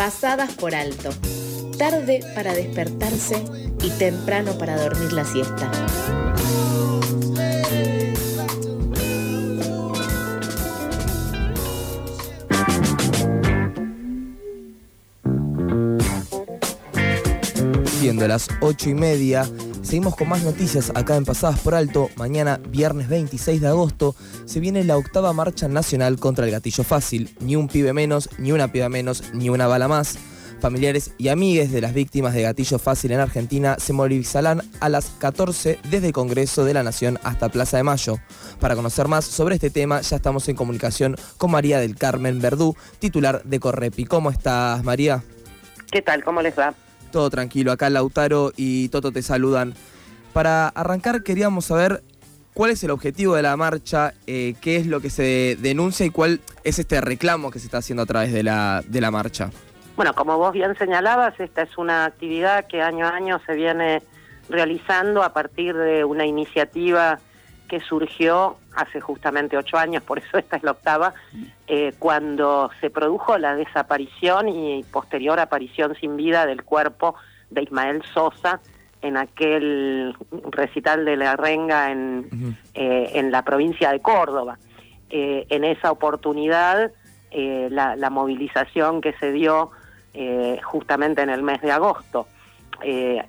pasadas por alto, tarde para despertarse y temprano para dormir la siesta. Siendo las ocho y media, seguimos con más noticias acá en Pasadas por Alto. Mañana, viernes 26 de agosto, se viene la octava marcha nacional contra el gatillo fácil. Ni un pibe menos, ni una piba menos, ni una bala más. Familiares y amigues de las víctimas de gatillo fácil en Argentina se movilizarán a las 14 desde el Congreso de la Nación hasta Plaza de Mayo. Para conocer más sobre este tema, ya estamos en comunicación con María del Carmen Verdú, titular de Correpi. ¿Cómo estás, María? ¿Qué tal? ¿Cómo les va? Todo tranquilo, acá Lautaro y Toto te saludan. Para arrancar queríamos saber cuál es el objetivo de la marcha, eh, qué es lo que se denuncia y cuál es este reclamo que se está haciendo a través de la, de la marcha. Bueno, como vos bien señalabas, esta es una actividad que año a año se viene realizando a partir de una iniciativa que surgió hace justamente ocho años, por eso esta es la octava, eh, cuando se produjo la desaparición y posterior aparición sin vida del cuerpo de Ismael Sosa en aquel recital de la renga en, eh, en la provincia de Córdoba. Eh, en esa oportunidad, la, la, movilización que se dio justamente en el mes de agosto,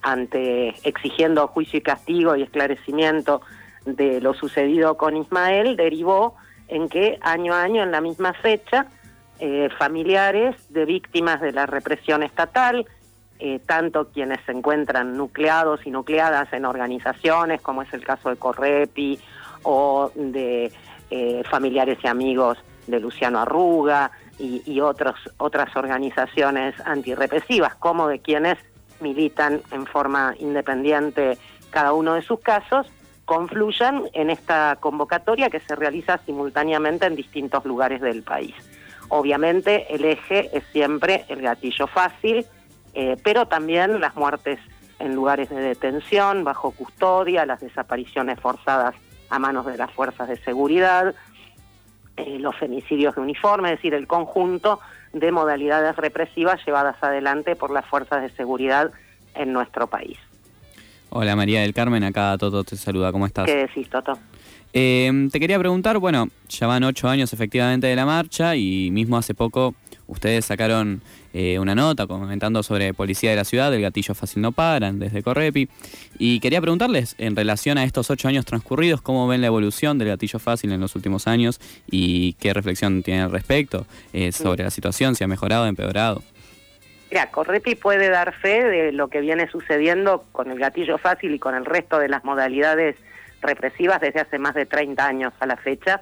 ante exigiendo juicio y castigo y esclarecimiento de lo sucedido con Ismael derivó en que año a año, en la misma fecha, eh, familiares de víctimas de la represión estatal, eh, tanto quienes se encuentran nucleados y nucleadas en organizaciones, como es el caso de Correpi, o de eh, familiares y amigos de Luciano Arruga y, y otros, otras organizaciones antirrepresivas, como de quienes militan en forma independiente cada uno de sus casos, confluyan en esta convocatoria que se realiza simultáneamente en distintos lugares del país. Obviamente el eje es siempre el gatillo fácil, eh, pero también las muertes en lugares de detención, bajo custodia, las desapariciones forzadas a manos de las fuerzas de seguridad, eh, los femicidios de uniforme, es decir, el conjunto de modalidades represivas llevadas adelante por las fuerzas de seguridad en nuestro país. Hola María del Carmen, acá Toto te saluda, ¿cómo estás? ¿Qué decís, Toto? Eh, te quería preguntar, bueno, ya van ocho años efectivamente de la marcha y mismo hace poco ustedes sacaron eh, una nota comentando sobre policía de la ciudad, el gatillo fácil no paran desde Correpi. Y quería preguntarles, en relación a estos ocho años transcurridos, ¿cómo ven la evolución del gatillo fácil en los últimos años y qué reflexión tienen al respecto eh, sobre la situación, si ha mejorado o empeorado? Mira, Correpi puede dar fe de lo que viene sucediendo con el gatillo fácil y con el resto de las modalidades represivas desde hace más de 30 años a la fecha,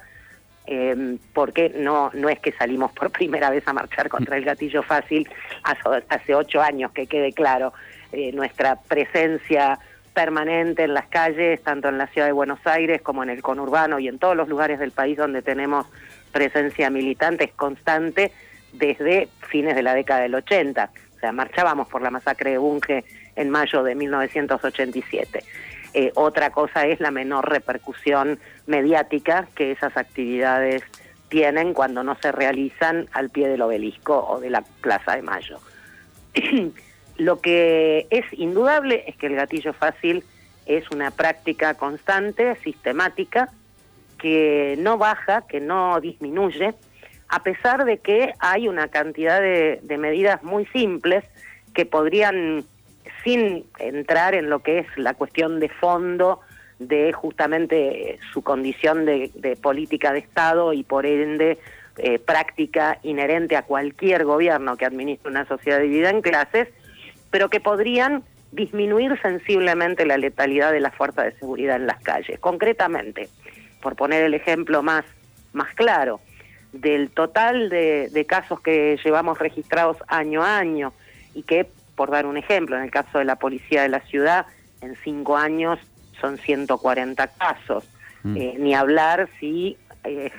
eh, porque no, no es que salimos por primera vez a marchar contra el gatillo fácil hace, ocho años, que quede claro. Eh, nuestra presencia permanente en las calles, tanto en la ciudad de Buenos Aires como en el conurbano y en todos los lugares del país donde tenemos presencia militante, es constante desde fines de la década del 80. O sea, marchábamos por la masacre de Bunge en mayo de 1987. Eh, otra cosa es la menor repercusión mediática que esas actividades tienen cuando no se realizan al pie del obelisco o de la Plaza de Mayo. Lo que es indudable es que el gatillo fácil es una práctica constante, sistemática, que no baja, que no disminuye, a pesar de que hay una cantidad de, medidas muy simples que podrían, sin entrar en lo que es la cuestión de fondo de justamente su condición de, política de Estado y por ende eh, práctica inherente a cualquier gobierno que administre una sociedad dividida en clases, pero que podrían disminuir sensiblemente la letalidad de la fuerza de seguridad en las calles. Concretamente, por poner el ejemplo más, más claro, del total de, casos que llevamos registrados año a año y que, por dar un ejemplo, en el caso de la policía de la ciudad, en cinco años son 140 casos. Mm. Eh, ni hablar si eh,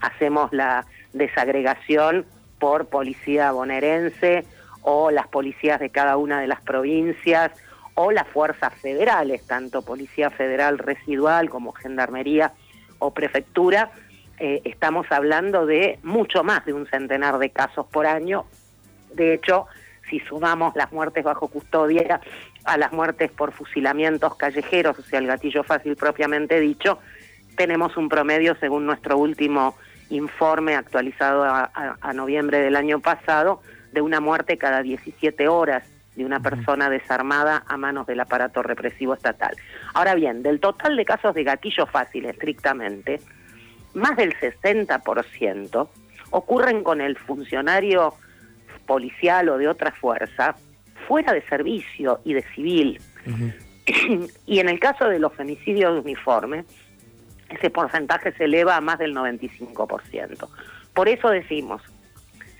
hacemos la desagregación por policía bonaerense o las policías de cada una de las provincias o las fuerzas federales, tanto Policía Federal Residual como Gendarmería o Prefectura, eh, estamos hablando de mucho más de un centenar de casos por año De hecho, si sumamos las muertes bajo custodia a las muertes por fusilamientos callejeros, o sea, el gatillo fácil propiamente dicho, tenemos un promedio, según nuestro último informe actualizado a, a noviembre del año pasado, de una muerte cada 17 horas de una persona desarmada a manos del aparato represivo estatal. Ahora bien, del total de casos de gatillo fácil estrictamente, más del 60% ocurren con el funcionario policial o de otra fuerza fuera de servicio y de civil. y en el caso de los femicidios de uniforme, ese porcentaje se eleva a más del 95%. Por eso decimos,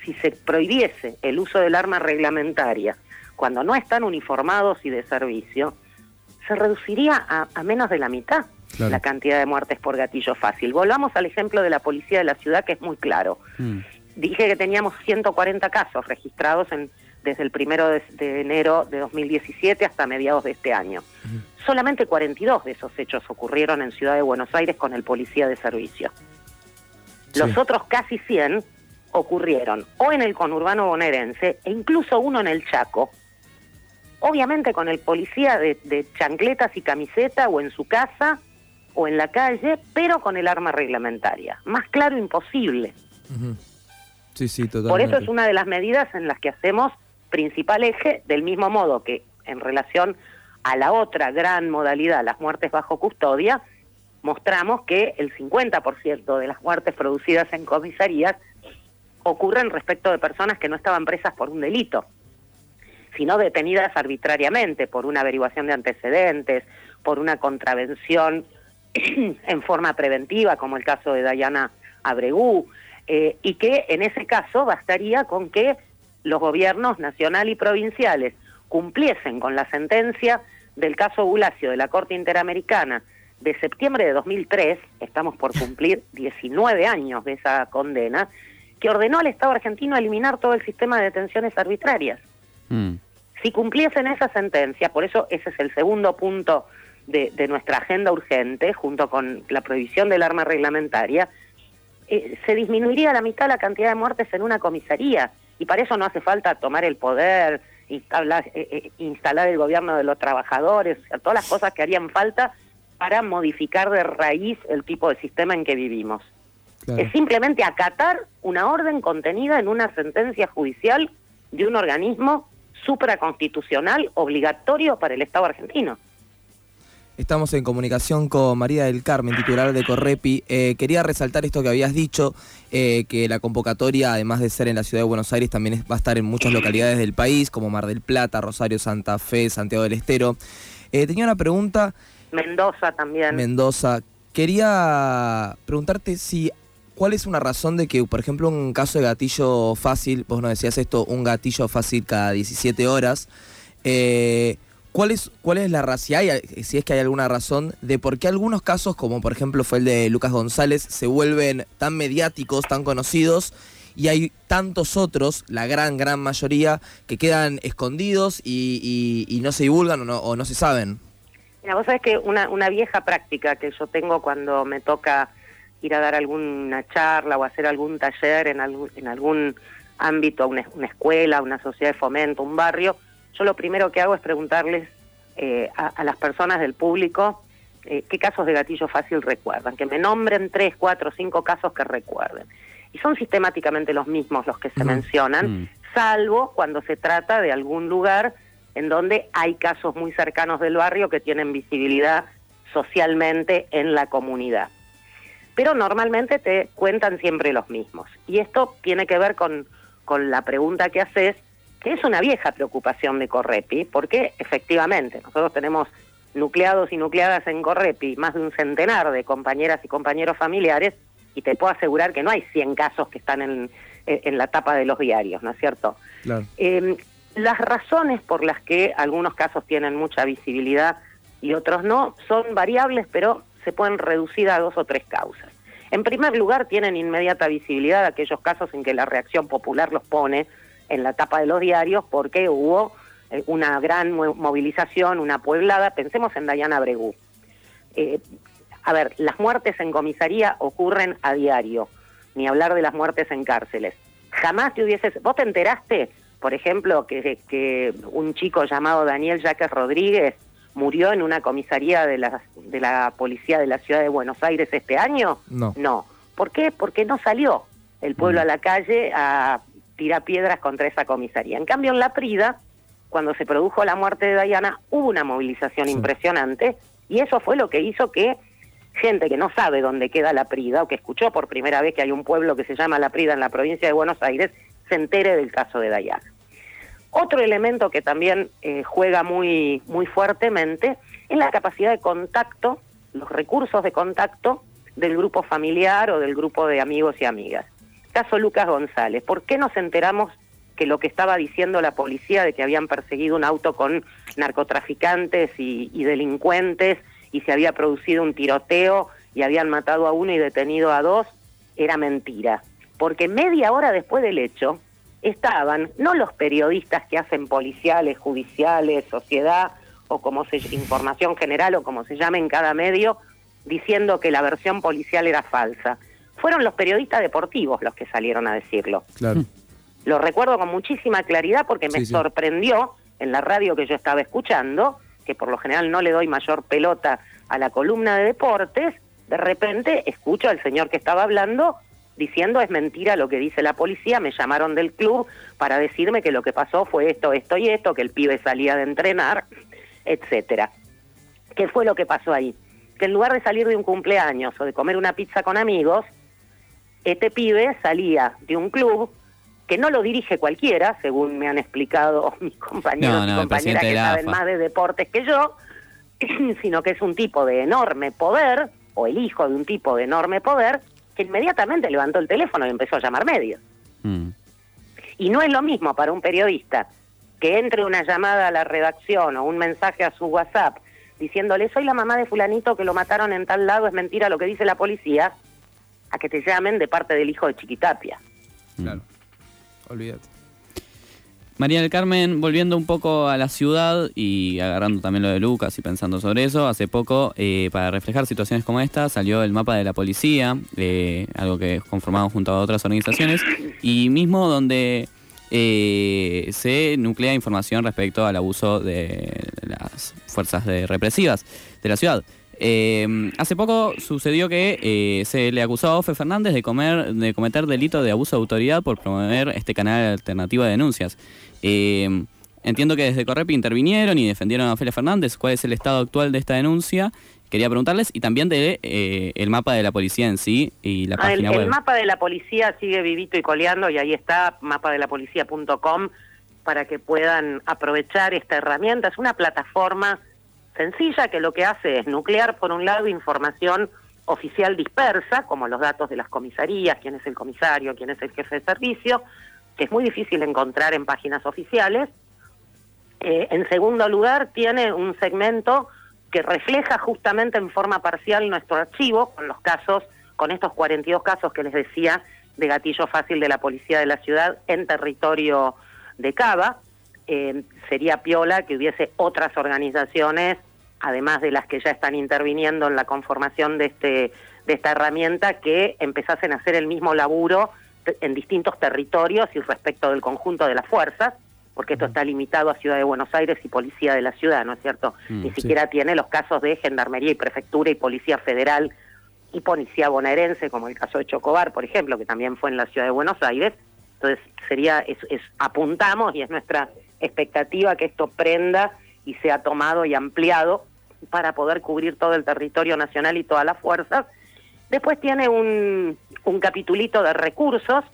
si se prohibiese el uso del arma reglamentaria cuando no están uniformados y de servicio, se reduciría a, menos de la mitad la cantidad de muertes por gatillo fácil. Volvamos al ejemplo de la policía de la ciudad, que es muy claro. Mm. Dije que teníamos 140 casos registrados en, desde el primero de, enero de 2017 hasta mediados de este año. Solamente 42 de esos hechos ocurrieron en Ciudad de Buenos Aires con el policía de servicio. Los otros casi 100 ocurrieron o en el conurbano bonaerense e incluso uno en el Chaco, obviamente con el policía de, chancletas y camiseta o en su casa o en la calle, pero con el arma reglamentaria. Más claro imposible. Sí, sí, totalmente. Por eso es una de las medidas en las que hacemos principal eje, del mismo modo que en relación a la otra gran modalidad, las muertes bajo custodia, mostramos que el 50% de las muertes producidas en comisarías ocurren respecto de personas que no estaban presas por un delito sino detenidas arbitrariamente por una averiguación de antecedentes, por una contravención en forma preventiva, como el caso de Dayana Abregú, eh, y que en ese caso bastaría con que los gobiernos nacional y provinciales cumpliesen con la sentencia del caso Bulacio de la Corte Interamericana de septiembre de 2003, estamos por cumplir 19 años de esa condena, que ordenó al Estado argentino eliminar todo el sistema de detenciones arbitrarias. Mm. Si cumpliesen esa sentencia, por eso ese es el segundo punto de, nuestra agenda urgente, junto con la prohibición del arma reglamentaria, eh, se disminuiría a la mitad la cantidad de muertes en una comisaría. Y para eso no hace falta tomar el poder, instalar, eh, eh, instalar el gobierno de los trabajadores, todas las cosas que harían falta para modificar de raíz el tipo de sistema en que vivimos. Es simplemente acatar una orden contenida en una sentencia judicial de un organismo supraconstitucional obligatorio para el Estado argentino. Estamos en comunicación con María del Carmen, titular de Correpi. Eh, quería resaltar esto que habías dicho, eh, que la convocatoria, además de ser en la ciudad de Buenos Aires, también va a estar en muchas localidades del país, como Mar del Plata, Rosario, Santa Fe, Santiago del Estero. Eh, tenía una pregunta. Mendoza también. Mendoza. Quería preguntarte si ¿cuál es una razón de que, por ejemplo, un caso de gatillo fácil, vos nos decías esto, un gatillo fácil cada 17 horas, eh, ¿cuál, es, ¿cuál es la razón, si, es que hay alguna razón, de por qué algunos casos, como por ejemplo fue el de Lucas González, se vuelven tan mediáticos, tan conocidos, y hay tantos otros, la gran, gran mayoría, que quedan escondidos y, no se divulgan o no, se saben? Mira, vos sabés que una, una vieja práctica que yo tengo cuando me toca ir a dar alguna charla o hacer algún taller en algún, en algún ámbito, una, una escuela, una sociedad de fomento, un barrio, yo lo primero que hago es preguntarles eh, a, las personas del público eh, qué casos de gatillo fácil recuerdan, que me nombren tres, cuatro, cinco casos que recuerden. Y son sistemáticamente los mismos los que se mencionan, mm. salvo cuando se trata de algún lugar en donde hay casos muy cercanos del barrio que tienen visibilidad socialmente en la comunidad pero normalmente te cuentan siempre los mismos. Y esto tiene que ver con, con la pregunta que haces, que es una vieja preocupación de Correpi, porque efectivamente nosotros tenemos nucleados y nucleadas en Correpi, más de un centenar de compañeras y compañeros familiares, y te puedo asegurar que no hay 100 casos que están en, en la tapa de los diarios, ¿no es cierto? Em, las razones por las que algunos casos tienen mucha visibilidad y otros no son variables, pero se pueden reducir a dos o tres causas. En primer lugar, tienen inmediata visibilidad aquellos casos en que la reacción popular los pone en la tapa de los diarios porque hubo eh, una gran movilización, una pueblada. Pensemos en Dayana Bregú. Eh, a ver, las muertes en comisaría ocurren a diario, ni hablar de las muertes en cárceles. Jamás te hubieses... ¿Vos te enteraste por ejemplo, que, que un chico llamado Daniel Jaques Rodríguez murió en una comisaría de la, de la policía de la ciudad de Buenos Aires este año? No. No. ¿Por qué? Porque no salió el pueblo Mm. a la calle a tirar piedras contra esa comisaría. En cambio, en La Prida, cuando se produjo la muerte de Dayana, hubo una movilización Sí. impresionante y eso fue lo que hizo que gente que no sabe dónde queda La Prida o que escuchó por primera vez que hay un pueblo que se llama La Prida en la provincia de Buenos Aires, se entere del caso de Dayana. Otro elemento que también eh, juega muy, muy fuertemente es la capacidad de contacto, los recursos de contacto del grupo familiar o del grupo de amigos y amigas. Caso Lucas González. ¿Por qué nos enteramos que lo que estaba diciendo la policía de que habían perseguido un auto con narcotraficantes y, delincuentes y se había producido un tiroteo y habían matado a uno y detenido a dos era mentira? Porque media hora después del hecho estaban no los periodistas que hacen policiales, judiciales, sociedad o como se información general o como se llame en cada medio diciendo que la versión policial era falsa. Fueron los periodistas deportivos los que salieron a decirlo. Claro. Lo recuerdo con muchísima claridad porque me Sí, sí. sorprendió en la radio que yo estaba escuchando, que por lo general no le doy mayor pelota a la columna de deportes, de repente escucho al señor que estaba hablando diciendo es mentira lo que dice la policía, me llamaron del club para decirme que lo que pasó fue esto, esto y esto, que el pibe salía de entrenar, etcétera. ¿Qué fue lo que pasó ahí? Que en lugar de salir de un cumpleaños o de comer una pizza con amigos, este pibe salía de un club que no lo dirige cualquiera, según me han explicado mis compañeros No, no, y compañeras que saben más de deportes que yo, sino que es un tipo de enorme poder, o el hijo de un tipo de enorme poder, que inmediatamente levantó el teléfono y empezó a llamar medios. Mm. Y no es lo mismo para un periodista que entre una llamada a la redacción o un mensaje a su WhatsApp diciéndole soy la mamá de fulanito que lo mataron en tal lado, es mentira lo que dice la policía, a que te llamen de parte del hijo de Chiquitapia. Claro. Olvídate. María del Carmen, volviendo un poco a la ciudad y agarrando también lo de Lucas y pensando sobre eso, hace poco, eh, para reflejar situaciones como esta, salió el mapa de la policía, eh, algo que conformamos junto a otras organizaciones, y mismo donde eh, se nuclea información respecto al abuso de las fuerzas de represivas de la ciudad. Eh, hace poco sucedió que eh, se le acusó a Ofe Fernández de, comer, de cometer delito de abuso de autoridad por promover este canal alternativo de denuncias. Eh, entiendo que desde Correpi intervinieron y defendieron a Ofelia Fernández. ¿Cuál es el estado actual de esta denuncia? Quería preguntarles y también de eh, el mapa de la policía en sí y la Ah, el, página el web. mapa de la policía sigue vivito y coleando y ahí está, mapadelapolicía.com, para que puedan aprovechar esta herramienta. Es una plataforma sencilla que lo que hace es nuclear, por un lado, información oficial dispersa, como los datos de las comisarías, quién es el comisario, quién es el jefe de servicio, que es muy difícil encontrar en páginas oficiales. Eh, en segundo lugar, tiene un segmento que refleja justamente en forma parcial nuestro archivo con los casos, con estos 42 casos que les decía de gatillo fácil de la policía de la ciudad en territorio de Cava. Eh, sería piola que hubiese otras organizaciones, además de las que ya están interviniendo en la conformación de, este, de esta herramienta, que empezasen a hacer el mismo laburo en distintos territorios y respecto del conjunto de las fuerzas, porque esto está limitado a Ciudad de Buenos Aires y Policía de la Ciudad, ¿no es cierto? Mm, Ni sí. siquiera tiene los casos de Gendarmería y Prefectura y Policía Federal y Policía Bonaerense, como el caso de Chocobar, por ejemplo, que también fue en la Ciudad de Buenos Aires. Entonces, sería, es, es- apuntamos y es nuestra expectativa que esto prenda y sea tomado y ampliado para poder cubrir todo el territorio nacional y todas las fuerzas. Después tiene un, un capitulito de recursos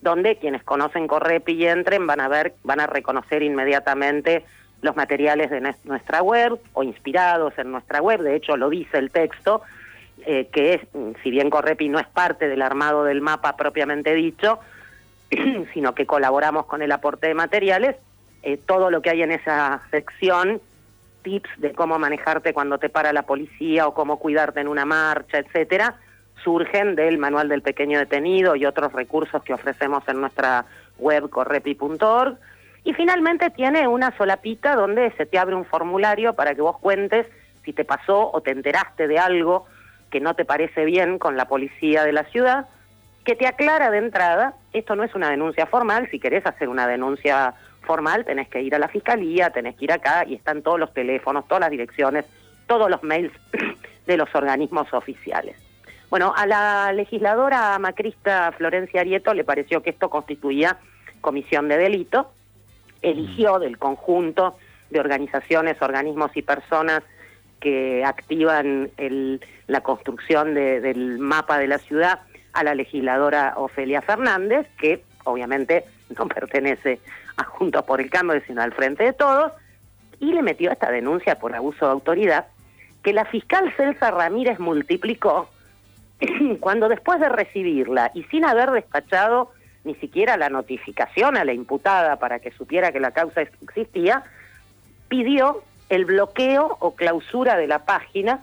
donde quienes conocen Correpi y entren van a ver, van a reconocer inmediatamente los materiales de nues- nuestra web o inspirados en nuestra web, de hecho lo dice el texto, eh, que es, si bien Correpi no es parte del armado del mapa propiamente dicho, sino que colaboramos con el aporte de materiales, eh, todo lo que hay en esa sección, tips de cómo manejarte cuando te para la policía o cómo cuidarte en una marcha, etcétera, surgen del manual del pequeño detenido y otros recursos que ofrecemos en nuestra web correpi.org. Y finalmente tiene una solapita donde se te abre un formulario para que vos cuentes si te pasó o te enteraste de algo que no te parece bien con la policía de la ciudad, que te aclara de entrada, esto no es una denuncia formal, si querés hacer una denuncia formal, tenés que ir a la fiscalía, tenés que ir acá y están todos los teléfonos, todas las direcciones, todos los mails de los organismos oficiales. Bueno, a la legisladora macrista Florencia Arieto le pareció que esto constituía comisión de delito, eligió del conjunto de organizaciones, organismos y personas que activan la construcción del mapa de la ciudad a la legisladora Ofelia Fernández, que obviamente no pertenece a Juntos por el Cambio, sino al Frente de Todos, y le metió esta denuncia por abuso de autoridad que la fiscal Celsa Ramírez multiplicó cuando después de recibirla y sin haber despachado ni siquiera la notificación a la imputada para que supiera que la causa existía, pidió el bloqueo o clausura de la página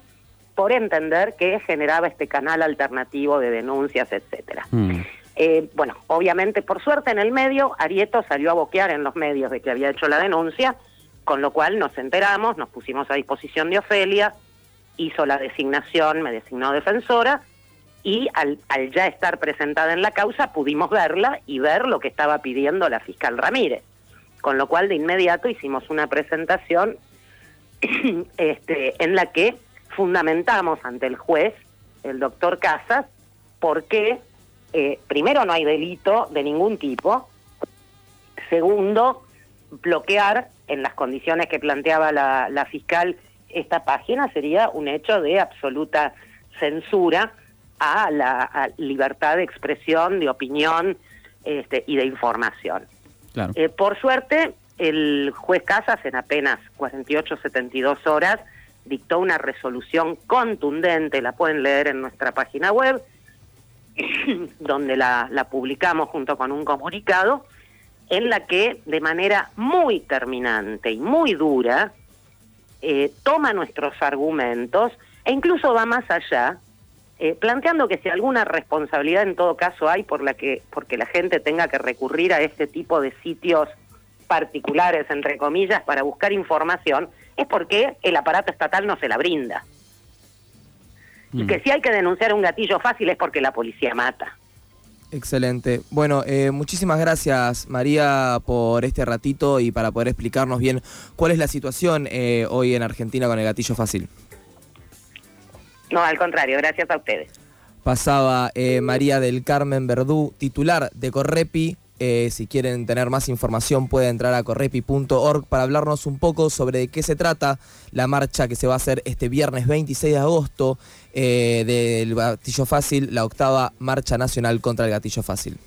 por entender que generaba este canal alternativo de denuncias, etcétera. Mm. Eh, bueno, obviamente, por suerte en el medio, Arieto salió a boquear en los medios de que había hecho la denuncia, con lo cual nos enteramos, nos pusimos a disposición de Ofelia, hizo la designación, me designó defensora, y al, al ya estar presentada en la causa pudimos verla y ver lo que estaba pidiendo la fiscal Ramírez. Con lo cual de inmediato hicimos una presentación este, en la que fundamentamos ante el juez, el doctor Casas, por qué eh, primero no hay delito de ningún tipo, segundo, bloquear en las condiciones que planteaba la, fiscal esta página sería un hecho de absoluta censura a la libertad de expresión, de opinión este, y de información. Eh, por suerte, el juez Casas en apenas 48, 72 horas dictó una resolución contundente, la pueden leer en nuestra página web, donde la, publicamos junto con un comunicado, en la que de manera muy terminante y muy dura eh, toma nuestros argumentos e incluso va más allá, eh, planteando que si alguna responsabilidad en todo caso hay por la que porque la gente tenga que recurrir a este tipo de sitios particulares entre comillas para buscar información es porque el aparato estatal no se la brinda. Y que mm. si hay que denunciar un gatillo fácil es porque la policía mata. Excelente. Bueno, eh, muchísimas gracias María por este ratito y para poder explicarnos bien cuál es la situación eh, hoy en Argentina con el gatillo fácil. No, al contrario, gracias a ustedes. Pasaba eh, María del Carmen Verdú, titular de Correpi, eh, si quieren tener más información pueden entrar a correpi.org para hablarnos un poco sobre de qué se trata la marcha que se va a hacer este viernes 26 de agosto eh, del gatillo fácil, la octava marcha nacional contra el gatillo fácil.